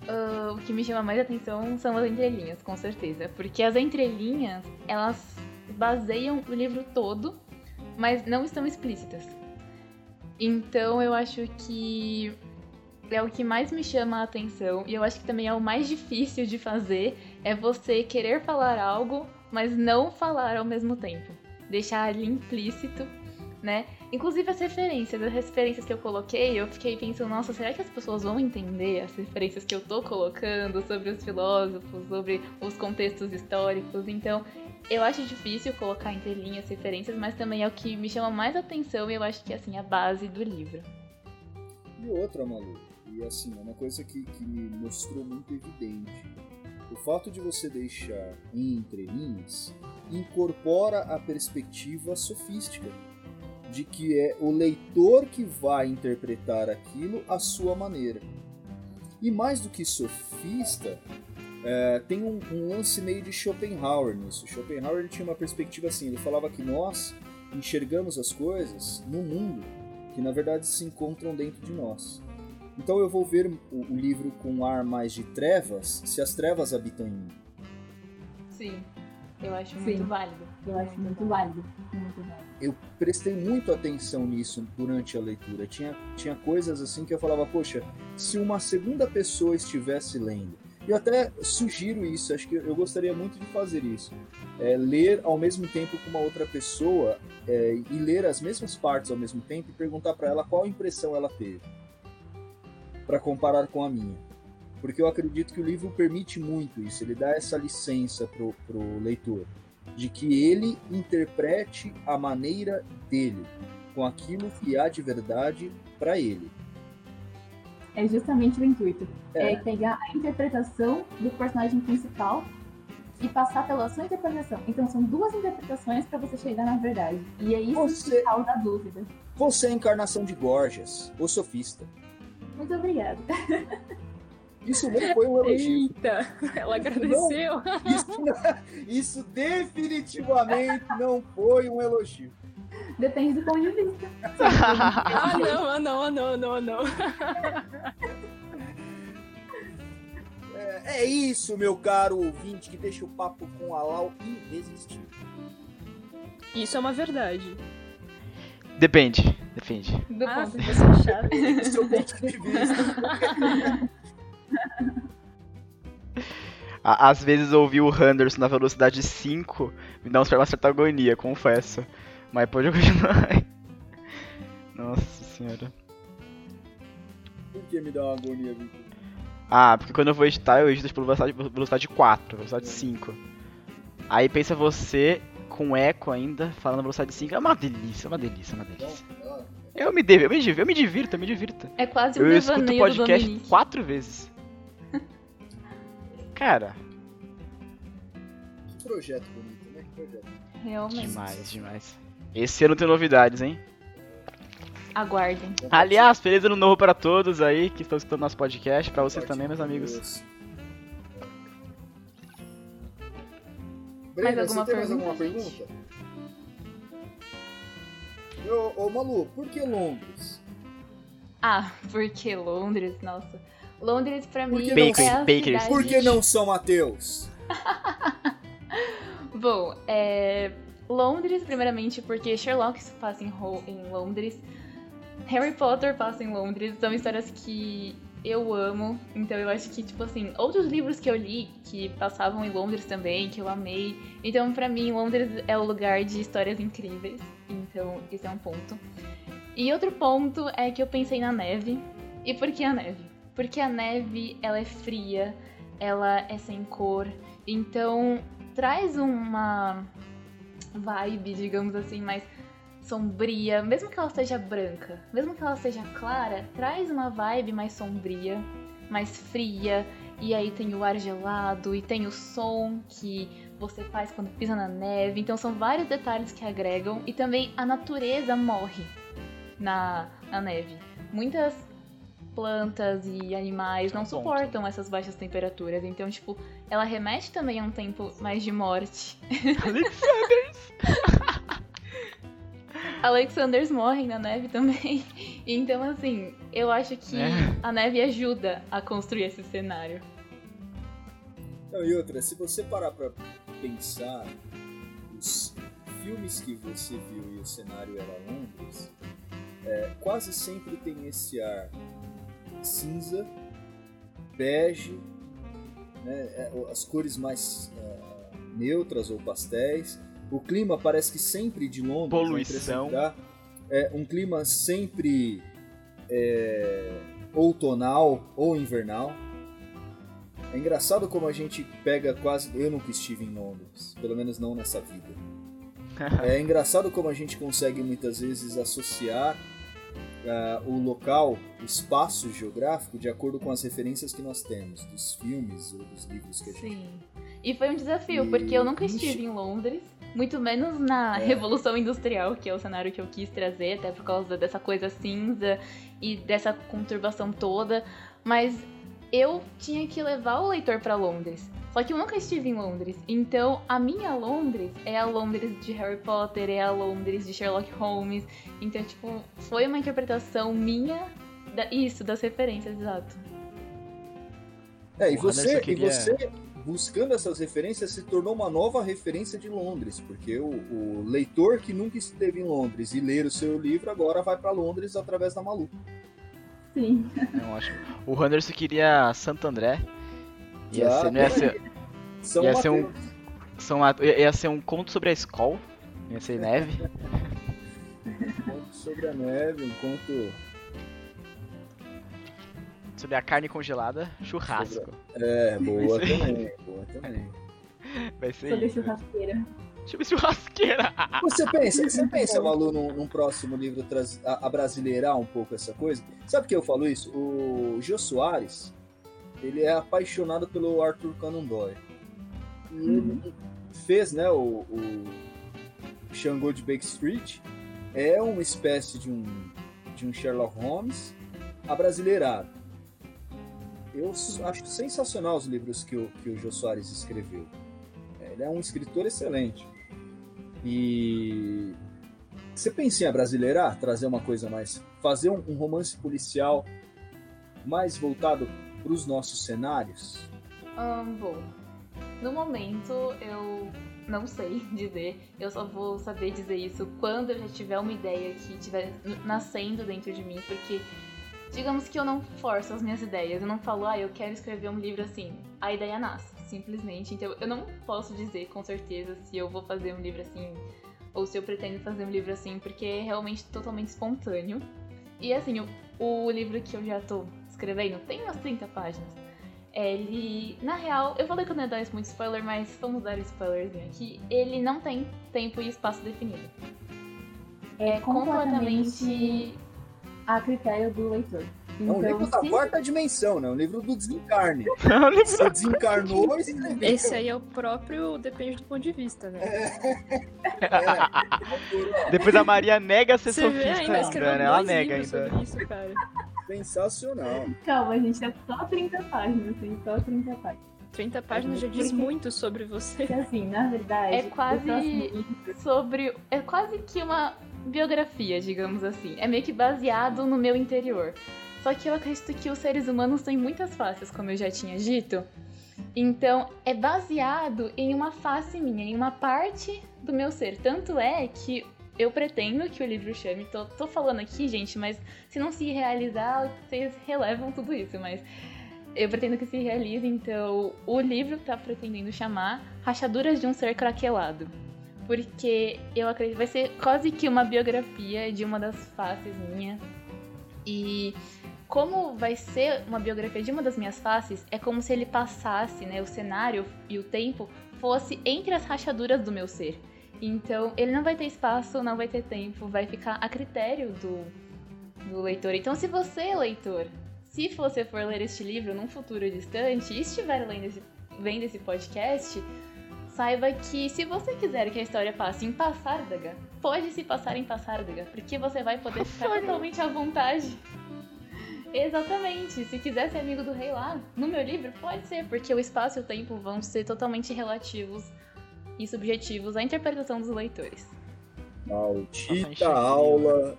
Ah, o que me chama mais atenção são as entrelinhas, com certeza. Porque as entrelinhas, elas baseiam o livro todo, mas não estão explícitas. Então eu acho que é o que mais me chama a atenção e eu acho que também é o mais difícil de fazer é você querer falar algo, mas não falar ao mesmo tempo. Deixar ali implícito, né? Inclusive as referências, as referências que eu coloquei, eu fiquei pensando, nossa, será que as pessoas vão entender as referências que eu tô colocando sobre os filósofos, sobre os contextos históricos? Então, eu acho difícil colocar entre linhas referências, mas também é o que me chama mais atenção e eu acho que é assim a base do livro. E outra, Malu, e assim, é uma coisa que, que me mostrou muito evidente. O fato de você deixar em entrelinhas incorpora a perspectiva sofística, de que é o leitor que vai interpretar aquilo à sua maneira. E mais do que sofista, é, tem um, um lance meio de Schopenhauer nisso. Schopenhauer ele tinha uma perspectiva assim, ele falava que nós enxergamos as coisas no mundo que na verdade se encontram dentro de nós. Então eu vou ver o, o livro com um ar mais de trevas se as trevas habitam em mim. Sim, eu acho Sim. muito válido. Eu acho muito válido. Muito válido. Eu prestei muito atenção nisso durante a leitura. Tinha, tinha coisas assim que eu falava, poxa, se uma segunda pessoa estivesse lendo. Eu até sugiro isso, acho que eu gostaria muito de fazer isso. É, ler ao mesmo tempo com uma outra pessoa é, e ler as mesmas partes ao mesmo tempo e perguntar para ela qual impressão ela teve. Para comparar com a minha. Porque eu acredito que o livro permite muito isso, ele dá essa licença pro, pro leitor de que ele interprete a maneira dele, com aquilo que há de verdade para ele. É justamente o intuito. É. É. pegar a interpretação do personagem principal e passar pela sua interpretação. Então são duas interpretações para você chegar na verdade. E é isso Você- que causa a dúvida. Você é a encarnação de Gorgias, o sofista. Muito obrigada. Isso não foi um elogio. Eita, ela agradeceu. Isso, isso definitivamente não foi um elogio. Depende do ponto de vista. Ah, não, ah, não, ah, não, ah, não, ah, não. É, é isso, meu caro ouvinte, que deixa o papo com a Lau irresistível. Isso é uma verdade. Depende, depende. Do Ah, ponto você achar. Do seu ponto de vista. A- Às vezes ouvir o Henderson na velocidade 5 me dá uma certa agonia, confesso. Mas pode continuar. Nossa senhora. Por que me dá uma agonia, Victor? Ah, porque quando eu vou editar, eu edito pela velocidade, velocidade 4, velocidade 5. Aí pensa você com eco ainda, falando velocidade 5. É uma delícia, é uma delícia, é uma delícia. Eu me, devo, eu me, divirto, eu me divirto, eu me divirto. É quase um Eu escuto do podcast quatro vezes. Cara, que projeto bonito, né? Que projeto. Realmente. demais, demais. Esse ano tem novidades, hein? Aguardem. Aliás, feliz ano novo para todos aí que estão escutando nosso podcast, para vocês também, meus amigos. Brenda, Mais alguma você tem mais pergunta, alguma gente? pergunta? Ô, ô, Malu, por que Londres? Ah, porque Londres, nossa. Londres pra mim é a Bakers, cidade... Por que não São Mateus? Bom, é... Londres, primeiramente, porque Sherlock se passa em, em Londres. Harry Potter passa em Londres. São histórias que eu amo. Então eu acho que, tipo assim, outros livros que eu li que passavam em Londres também, que eu amei. Então, pra mim, Londres é o lugar de histórias incríveis. Então, esse é um ponto. E outro ponto é que eu pensei na neve. E por que a neve? Porque a neve, ela é fria, ela é sem cor. Então, traz uma vibe, digamos assim, mais sombria, mesmo que ela seja branca, mesmo que ela seja clara, traz uma vibe mais sombria, mais fria, e aí tem o ar gelado e tem o som que você faz quando pisa na neve. Então são vários detalhes que agregam e também a natureza morre na, na neve. Muitas plantas e animais não suportam essas baixas temperaturas. Então, tipo, ela remete também a um tempo mais de morte. Alexanders! Alexanders morrem na neve também. Então, assim, eu acho que É. a neve ajuda a construir esse cenário. Não, e outra, se você parar pra pensar, os filmes que você viu e o cenário era Londres, é, quase sempre tem esse ar cinza, bege, né, é, as cores mais é, neutras ou pastéis. O clima parece que sempre de Londres, impressão Poluição. é um clima sempre é, outonal ou invernal. É engraçado como a gente pega quase. Eu nunca estive em Londres, pelo menos não nessa vida. É engraçado como a gente consegue muitas vezes associar ah, o local, o espaço geográfico, de acordo com as referências que nós temos, dos filmes ou dos livros que a gente. Sim. E foi um desafio, E- porque eu nunca Ixi. estive em Londres, muito menos na É. Revolução Industrial, que é o cenário que eu quis trazer, até por causa dessa coisa cinza e dessa conturbação toda. Mas eu tinha que levar o leitor pra Londres. Só que eu nunca estive em Londres. Então, a minha Londres é a Londres de Harry Potter, é a Londres de Sherlock Holmes. Então, tipo, foi uma interpretação minha. Da, isso, das referências, exato. É, e você, queria- e você, buscando essas referências, se tornou uma nova referência de Londres, porque o, o leitor que nunca esteve em Londres e ler o seu livro agora vai para Londres através da Malu. Sim. O Anderson queria Santo André. Ia Já ser, não ia tem ser, São Ia ser um- são ia ser um conto sobre a escola. Ia ser neve. um conto sobre a neve, um conto. Sobre a carne congelada, churrasco. É, boa também, boa também. Vai ser Sobre isso. churrasqueira. Sobre churrasqueira. Você pensa, você pensa, Malu, num, num próximo livro traz- a, a brasileirar um pouco essa coisa? Sabe por que eu falo isso? O Jô Soares, ele é apaixonado pelo Arthur Conan Doyle. E ele fez, né, o, o Xangô de Baker Street. É uma espécie de um, de um Sherlock Holmes abrasileirado. Eu acho sensacional os livros que o, que o Jô Soares escreveu. É, Ele é um escritor excelente. E você pensa em abrasileirar, trazer uma coisa mais. fazer um, um romance policial mais voltado para os nossos cenários? Ahn, bom, no momento eu não sei dizer, eu só vou saber dizer isso quando eu já tiver uma ideia que estiver nascendo dentro de mim, porque digamos que eu não forço as minhas ideias, eu não falo, ah, eu quero escrever um livro assim, a ideia nasce, simplesmente. Então eu não posso dizer com certeza se eu vou fazer um livro assim ou se eu pretendo fazer um livro assim, porque é realmente totalmente espontâneo. E assim, o, o livro que eu já tô escrevendo tem umas 30 páginas. Ele, na real, eu falei que eu não ia dar muito spoiler, mas vamos dar spoilerzinho aqui. Ele não tem tempo e espaço definido. É completamente. a critério do leitor. É um Então, livro da se- quarta dimensão, né? Um livro do desencarne. É um livro- Você desencarnou e escreveu. Esse aí é o próprio, depende do ponto de vista, né? É, Depois a Maria nega ser Você vê sofista ainda, ainda, né? Ela nega ainda. sobre isso, cara. sensacional. Calma, a gente tá só 30 páginas, tem só 30 páginas. 30 páginas já diz muito sobre você. Porque assim, na verdade, É quase- o sobre. É quase que uma biografia, digamos assim. É meio que baseado no meu interior. Só que eu acredito que os seres humanos têm muitas faces, como eu já tinha dito. Então, é baseado em uma face minha, em uma parte do meu ser. Tanto é que eu pretendo que o livro chame. Tô, tô falando aqui, gente, mas se não se realizar, vocês relevam tudo isso. Mas eu pretendo que se realize, então o livro tá pretendendo chamar Rachaduras de um Ser Craquelado. Porque eu acredito vai ser quase que uma biografia de uma das faces minha. E como vai ser uma biografia de uma das minhas faces, é como se ele passasse, né, o cenário e o tempo fosse entre as rachaduras do meu ser. Então, ele não vai ter espaço, não vai ter tempo, vai ficar a critério do, do leitor. Então, se você, leitor, se você for ler este livro num futuro distante e estiver lendo esse, vendo esse podcast, saiba que se você quiser que a história passe em Passárdaga, pode se passar em Passárdaga, porque você vai poder ficar totalmente à vontade. Exatamente. Se quiser ser amigo do rei lá, no meu livro, pode ser, porque o espaço e o tempo vão ser totalmente relativos e subjetivos à interpretação dos leitores. Maldita aula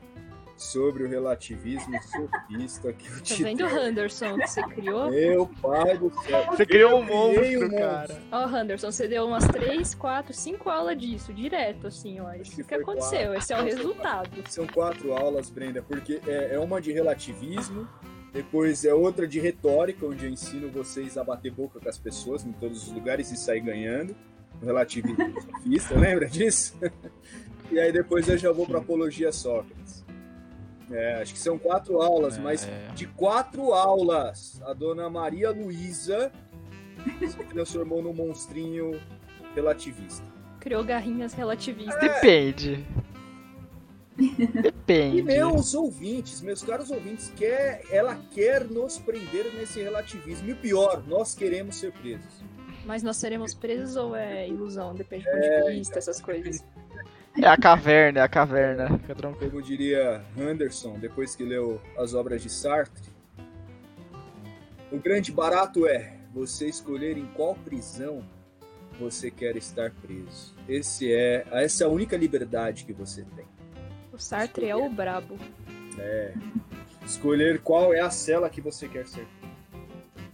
sobre o relativismo sofista que eu Tá te vendo, Henderson, que você criou? Meu pai do céu. Você criou um monstro, um cara. Ó, Henderson, você deu umas 3, 4, 5 aulas disso, direto, assim, ó. Isso que que aconteceu, quatro. esse é o resultado. São quatro aulas, Brenda, porque é, é uma de relativismo, depois é outra de retórica, onde eu ensino vocês a bater boca com as pessoas em todos os lugares e sair ganhando. O relativismo sofista, lembra disso? E aí depois eu já vou para apologia Sócrates. É, acho que são quatro aulas, mas É. de quatro aulas, a dona Maria Luísa se transformou num monstrinho relativista. Criou garrinhas relativistas. Depende. Depende. E meus ouvintes, meus caros ouvintes, quer, ela quer nos prender nesse relativismo. E o pior, nós queremos ser presos. Mas nós seremos presos ou é ilusão? Depende do ponto de vista, essas coisas. É a caverna, é a caverna. Fica tranquilo. Como diria Anderson, depois que leu as obras de Sartre, o grande barato é você escolher em qual prisão você quer estar preso. Esse é, essa é a única liberdade que você tem. O Sartre é o brabo. Escolher qual é a cela que você quer ser.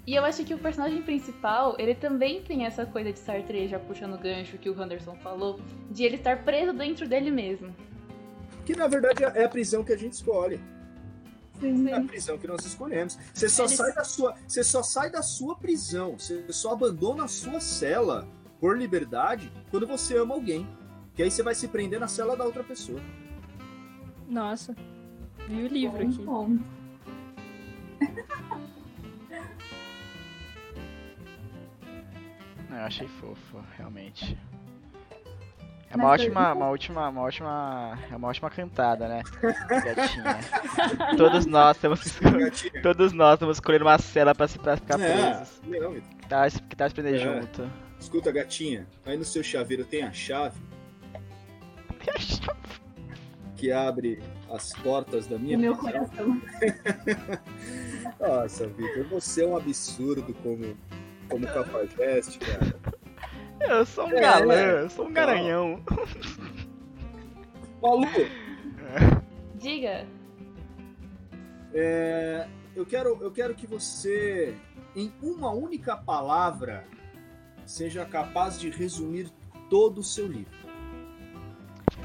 E eu acho que o personagem principal, ele também tem essa coisa de Sartre, já puxando o gancho que o Henderson falou, de ele estar preso dentro dele mesmo. Que na verdade é a prisão que a gente escolhe. Sim. É a prisão que nós escolhemos. Você só Eles- sai da sua, você só sai da sua prisão, você só abandona a sua cela por liberdade quando você ama alguém. Que aí você vai se prender na cela da outra pessoa. Nossa. Vi o livro Bom aqui. ponto. Eu achei fofo, realmente. É Mas uma ótima, uma última, uma ótima, é uma ótima cantada, né? Gatinha. Todos nós temos que escolher, todos nós temos que escolher uma cela pra ficar É, presos. não, Que tá, que tá se prender É. junto. escuta, gatinha. Aí no seu chaveiro tem a chave que abre as portas da minha meu coração. Nossa, Vitor, você é um absurdo como, como cafajeste, cara. Eu sou um É, galã, é. eu sou um garanhão. Malu, Diga, É, eu, quero, eu quero que você, em uma única palavra, seja capaz de resumir todo o seu livro.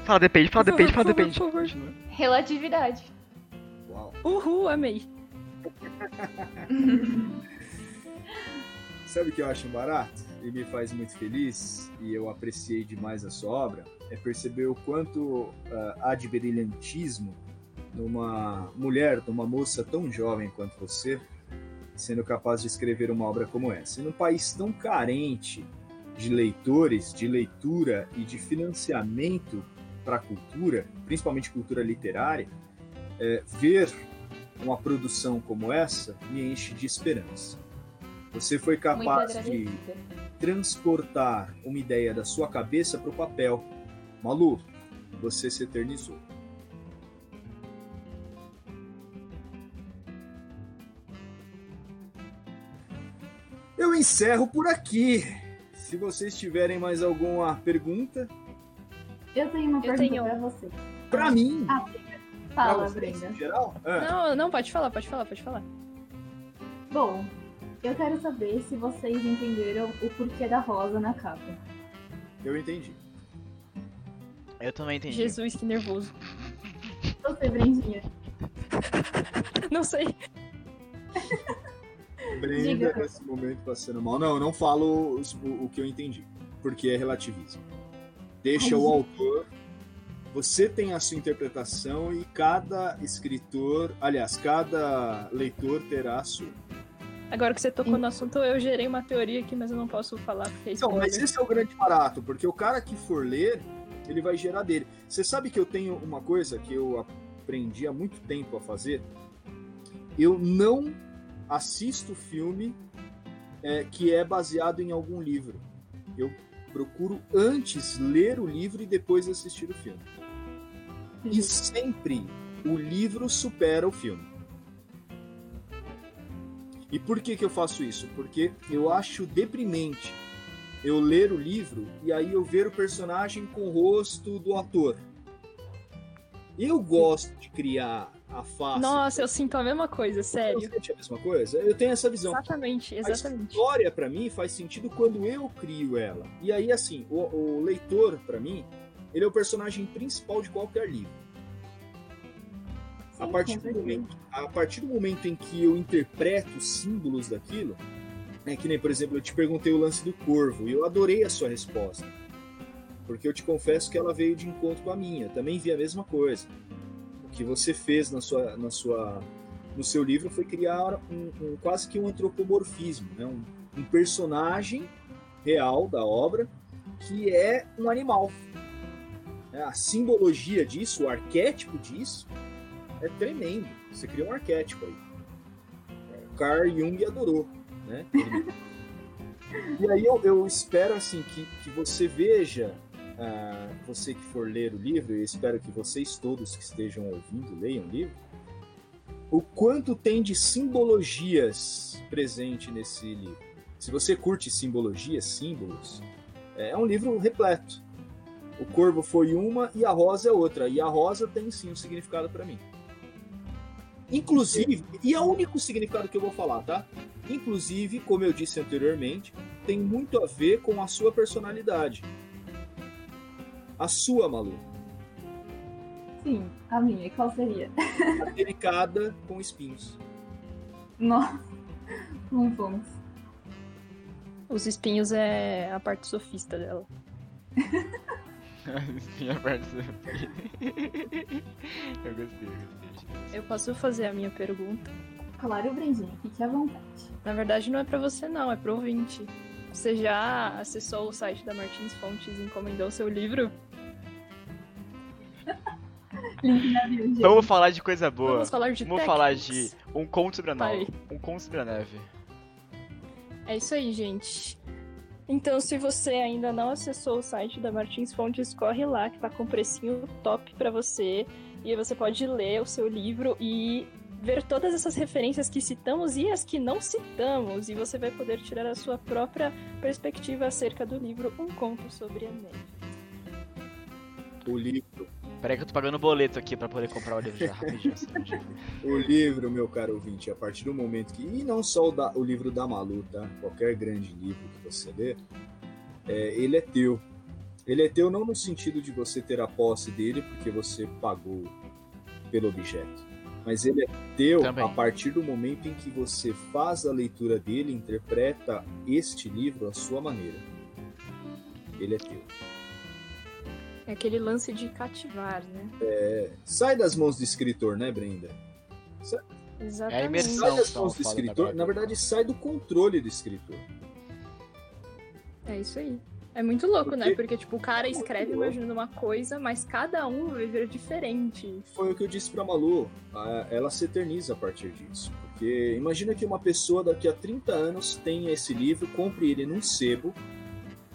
Fala depende, fala depende, fala por depende. relatividade. Uau. Uhul, amei. Sabe o que eu acho barato? E me faz muito feliz, e eu apreciei demais a sua obra, é perceber o quanto ah, há de brilhantismo numa mulher, numa moça tão jovem quanto você, sendo capaz de escrever uma obra como essa. E num país tão carente de leitores, de leitura e de financiamento para a cultura, principalmente cultura literária, é, ver uma produção como essa me enche de esperança. Você foi capaz de transportar uma ideia da sua cabeça para o papel. Malu, você se eternizou. Eu encerro por aqui. Se vocês tiverem mais alguma pergunta, Eu tenho uma Eu pergunta pra você. para mim, Ah, fala, vocês Brenda. geral, ah, Não, não, pode falar, pode falar, pode falar. Bom, eu quero saber se vocês entenderam o porquê da rosa na capa. eu entendi. Eu também entendi. Jesus, que nervoso. Você, Brendinha. Não sei. Brenda Diga. nesse momento passando mal. Não, eu não falo o, o que eu entendi, porque é relativismo. Deixa Ai, o autor. Você tem a sua interpretação e cada escritor, aliás, cada leitor terá a sua. Agora que você tocou no assunto, eu gerei uma teoria aqui, mas eu não posso falar porque é Então, spoiler. mas esse é o grande barato, porque o cara que for ler, ele vai gerar dele. Você sabe que eu tenho uma coisa que eu aprendi há muito tempo a fazer? Eu não assisto filme é, que é baseado em algum livro. Eu procuro antes ler o livro e depois assistir o filme. E sempre o livro supera o filme. E por que, que eu faço isso? Porque eu acho deprimente eu ler o livro e aí eu ver o personagem com o rosto do ator. Eu gosto de criar a face. Nossa, eu sinto a mesma coisa, sério. Você sente a mesma coisa? Eu tenho essa visão. Exatamente, A exatamente. história, pra mim, faz sentido quando eu crio ela. E aí, assim, o, o leitor, pra mim, ele é o personagem principal de qualquer livro. A partir, do momento, a partir do momento em que eu interpreto os símbolos daquilo, é que nem, por exemplo, eu te perguntei o lance do corvo e eu adorei a sua resposta. Porque eu te confesso que ela veio de encontro com a minha. Também vi a mesma coisa. O que você fez na sua, na sua, no seu livro foi criar um, um- quase que um antropomorfismo, né? um, um personagem real da obra que é um animal. A simbologia disso, o arquétipo disso, é tremendo. Você cria um arquétipo aí. É, Carl Jung adorou, né? E aí eu, eu espero assim que, que você veja, ah, você que for ler o livro, e espero que vocês todos que estejam ouvindo leiam o livro, o quanto tem de simbologias presente nesse livro. Se você curte simbologia, símbolos, é um livro repleto. O corvo foi uma e a rosa é outra. E a rosa tem sim um significado para mim. Inclusive, e é o único significado que eu vou falar, tá? Inclusive, como eu disse anteriormente, tem muito a ver com a sua personalidade. A sua, Malu. Sim, a minha, qual seria? A delicada com espinhos. Nossa, um ponto. Os espinhos é a parte sofista dela. Minha parte. eu gostei, eu gostei. Eu posso fazer a minha pergunta? Claro, Brendinha, fique à vontade. Na verdade, não é pra você, não, é pro ouvinte. Você já acessou o site da Martins Fontes e encomendou seu livro? Link na bio, gente. Vamos falar de coisa boa. Vamos falar de Vamos falar de um conto sobre a neve. Um conto sobre a neve. É isso aí, gente. Então, se você ainda não acessou o site da Martins Fontes, corre lá que tá com precinho top pra você. E você pode ler o seu livro e ver todas essas referências que citamos e as que não citamos. E você vai poder tirar a sua própria perspectiva acerca do livro Um Conto sobre a Neve. O livro, Peraí que eu tô pagando o boleto aqui pra poder comprar o livro já, o livro, meu caro ouvinte, a partir do momento que. E não só o, da- o livro da Malu, tá? Qualquer grande livro que você lê, é, ele é teu. Ele é teu não no sentido de você ter a posse dele porque você pagou pelo objeto. Mas ele é teu Também. a partir do momento em que você faz a leitura dele, interpreta este livro à sua maneira. Ele é teu. É aquele lance de cativar, né? Sai das mãos do escritor, né, Brenda? Exatamente. imersão. Sai das mãos do escritor, na verdade, sai do controle do escritor. É isso aí. É muito louco, né? Porque- Porque, tipo, o cara escreve louco. imaginando uma coisa, mas cada um vai ver diferente. Foi o que eu disse pra Malu. Ela se eterniza a partir disso. Porque imagina que uma pessoa daqui a 30 anos tenha esse livro, compre ele num sebo,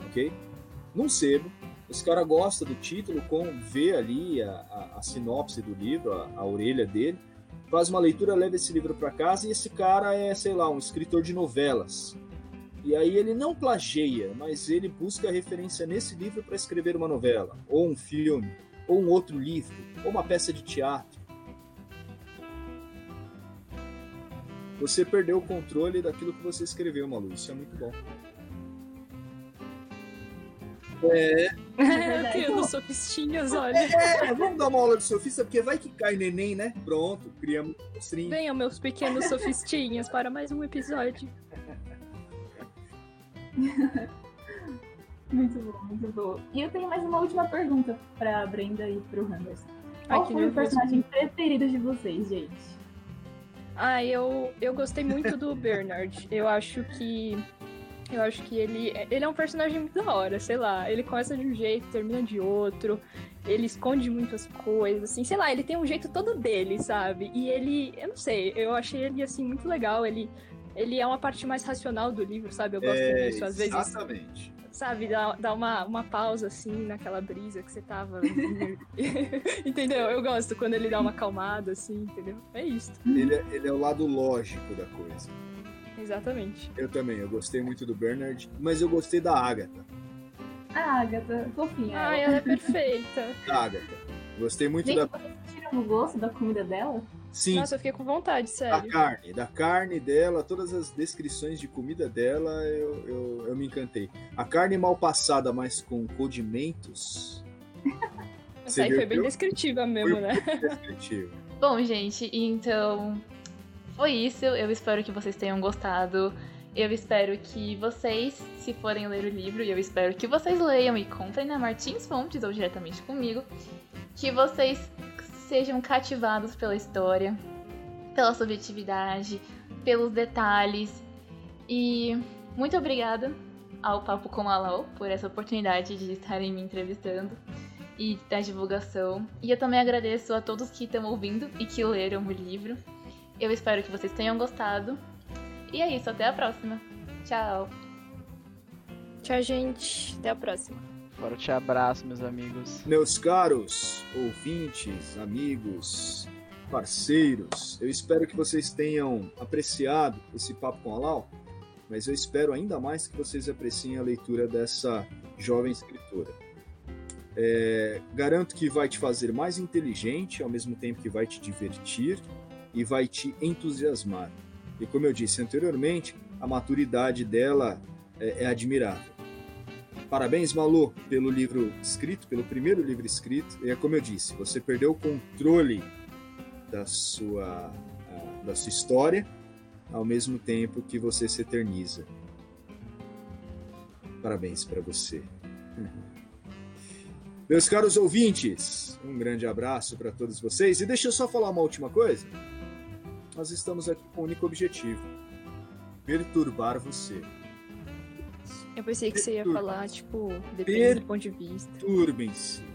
ok? Num sebo. Esse cara gosta do título, com, vê ali a, a- a sinopse do livro, a, a orelha dele, faz uma leitura, leva esse livro pra casa e esse cara é, sei lá, um escritor de novelas. E aí ele não plageia, mas ele busca referência nesse livro para escrever uma novela, ou um filme, ou um outro livro, ou uma peça de teatro. Você perdeu o controle daquilo que você escreveu, Malu. Isso é muito bom. É, eu tenho sofistinhas, olha. É, vamos dar uma aula de sofista, porque vai que cai neném, né? Pronto, criamos um monstrinho. Venham, meus pequenos sofistinhas, para mais um episódio. Muito bom, muito bom. E eu tenho mais uma última pergunta pra Brenda e pro Anderson. Ai, Qual foi o personagem preferido de vocês, gente? Ah, eu, eu gostei muito do Bernard. Eu acho que. Eu acho que ele, ele é um personagem muito da hora, sei lá. Ele começa de um jeito, termina de outro. Ele esconde muitas coisas, assim, sei lá, ele tem um jeito todo dele, sabe? E ele, eu não sei, eu achei ele, assim, muito legal. Ele, ele é uma parte mais racional do livro, sabe? Eu gosto É, disso. Às vezes, exatamente. sabe, dá, dá uma, uma pausa, assim, naquela brisa que você tava. entendeu? Eu gosto quando ele dá uma acalmada, assim, entendeu? É isso. Ele é, ele é o lado lógico da coisa. Exatamente. Eu também, eu gostei muito do Bernard, mas eu gostei da Agatha. A Agatha, fofinha. Ai, ela é perfeita. Da Agatha. Gostei muito Gente, da. vocês sentiram o gosto da comida dela? Sim, Nossa, eu fiquei com vontade, da sério. carne. Da carne dela, todas as descrições de comida dela, eu, eu, eu me encantei. A carne mal passada, mas com condimentos. Essa aí Você foi bem viu? descritiva mesmo, Foi né? descritivo. Bom, gente, então foi isso. Eu espero que vocês tenham gostado. Eu espero que vocês, se forem ler o livro, e eu espero que vocês leiam e comprem na Martins Fontes ou diretamente comigo, que vocês sejam cativados pela história, pela subjetividade, pelos detalhes. E muito obrigada ao Papo com a Lau por essa oportunidade de estarem me entrevistando e da divulgação. E eu também agradeço a todos que estão ouvindo e que leram o livro. Eu espero que vocês tenham gostado. E é isso, até a próxima. Tchau! Tchau, gente. Até a próxima. Forte abraço, meus amigos. Meus caros ouvintes, amigos, parceiros, eu espero que vocês tenham apreciado esse papo com a Lau, mas eu espero ainda mais que vocês apreciem a leitura dessa jovem escritora. É, garanto que vai te fazer mais inteligente, ao mesmo tempo que vai te divertir e vai te entusiasmar. E como eu disse anteriormente, a maturidade dela é, é admirável. Parabéns, Malu, pelo livro escrito, pelo primeiro livro escrito. E é como eu disse, você perdeu o controle da sua, da sua história, ao mesmo tempo que você se eterniza. Parabéns para você. Meus caros ouvintes, um grande abraço para todos vocês. E deixa eu só falar uma última coisa. Nós estamos aqui com o único objetivo: perturbar você. Eu pensei que você ia falar, tipo, depende do ponto de vista. Perturbem-se.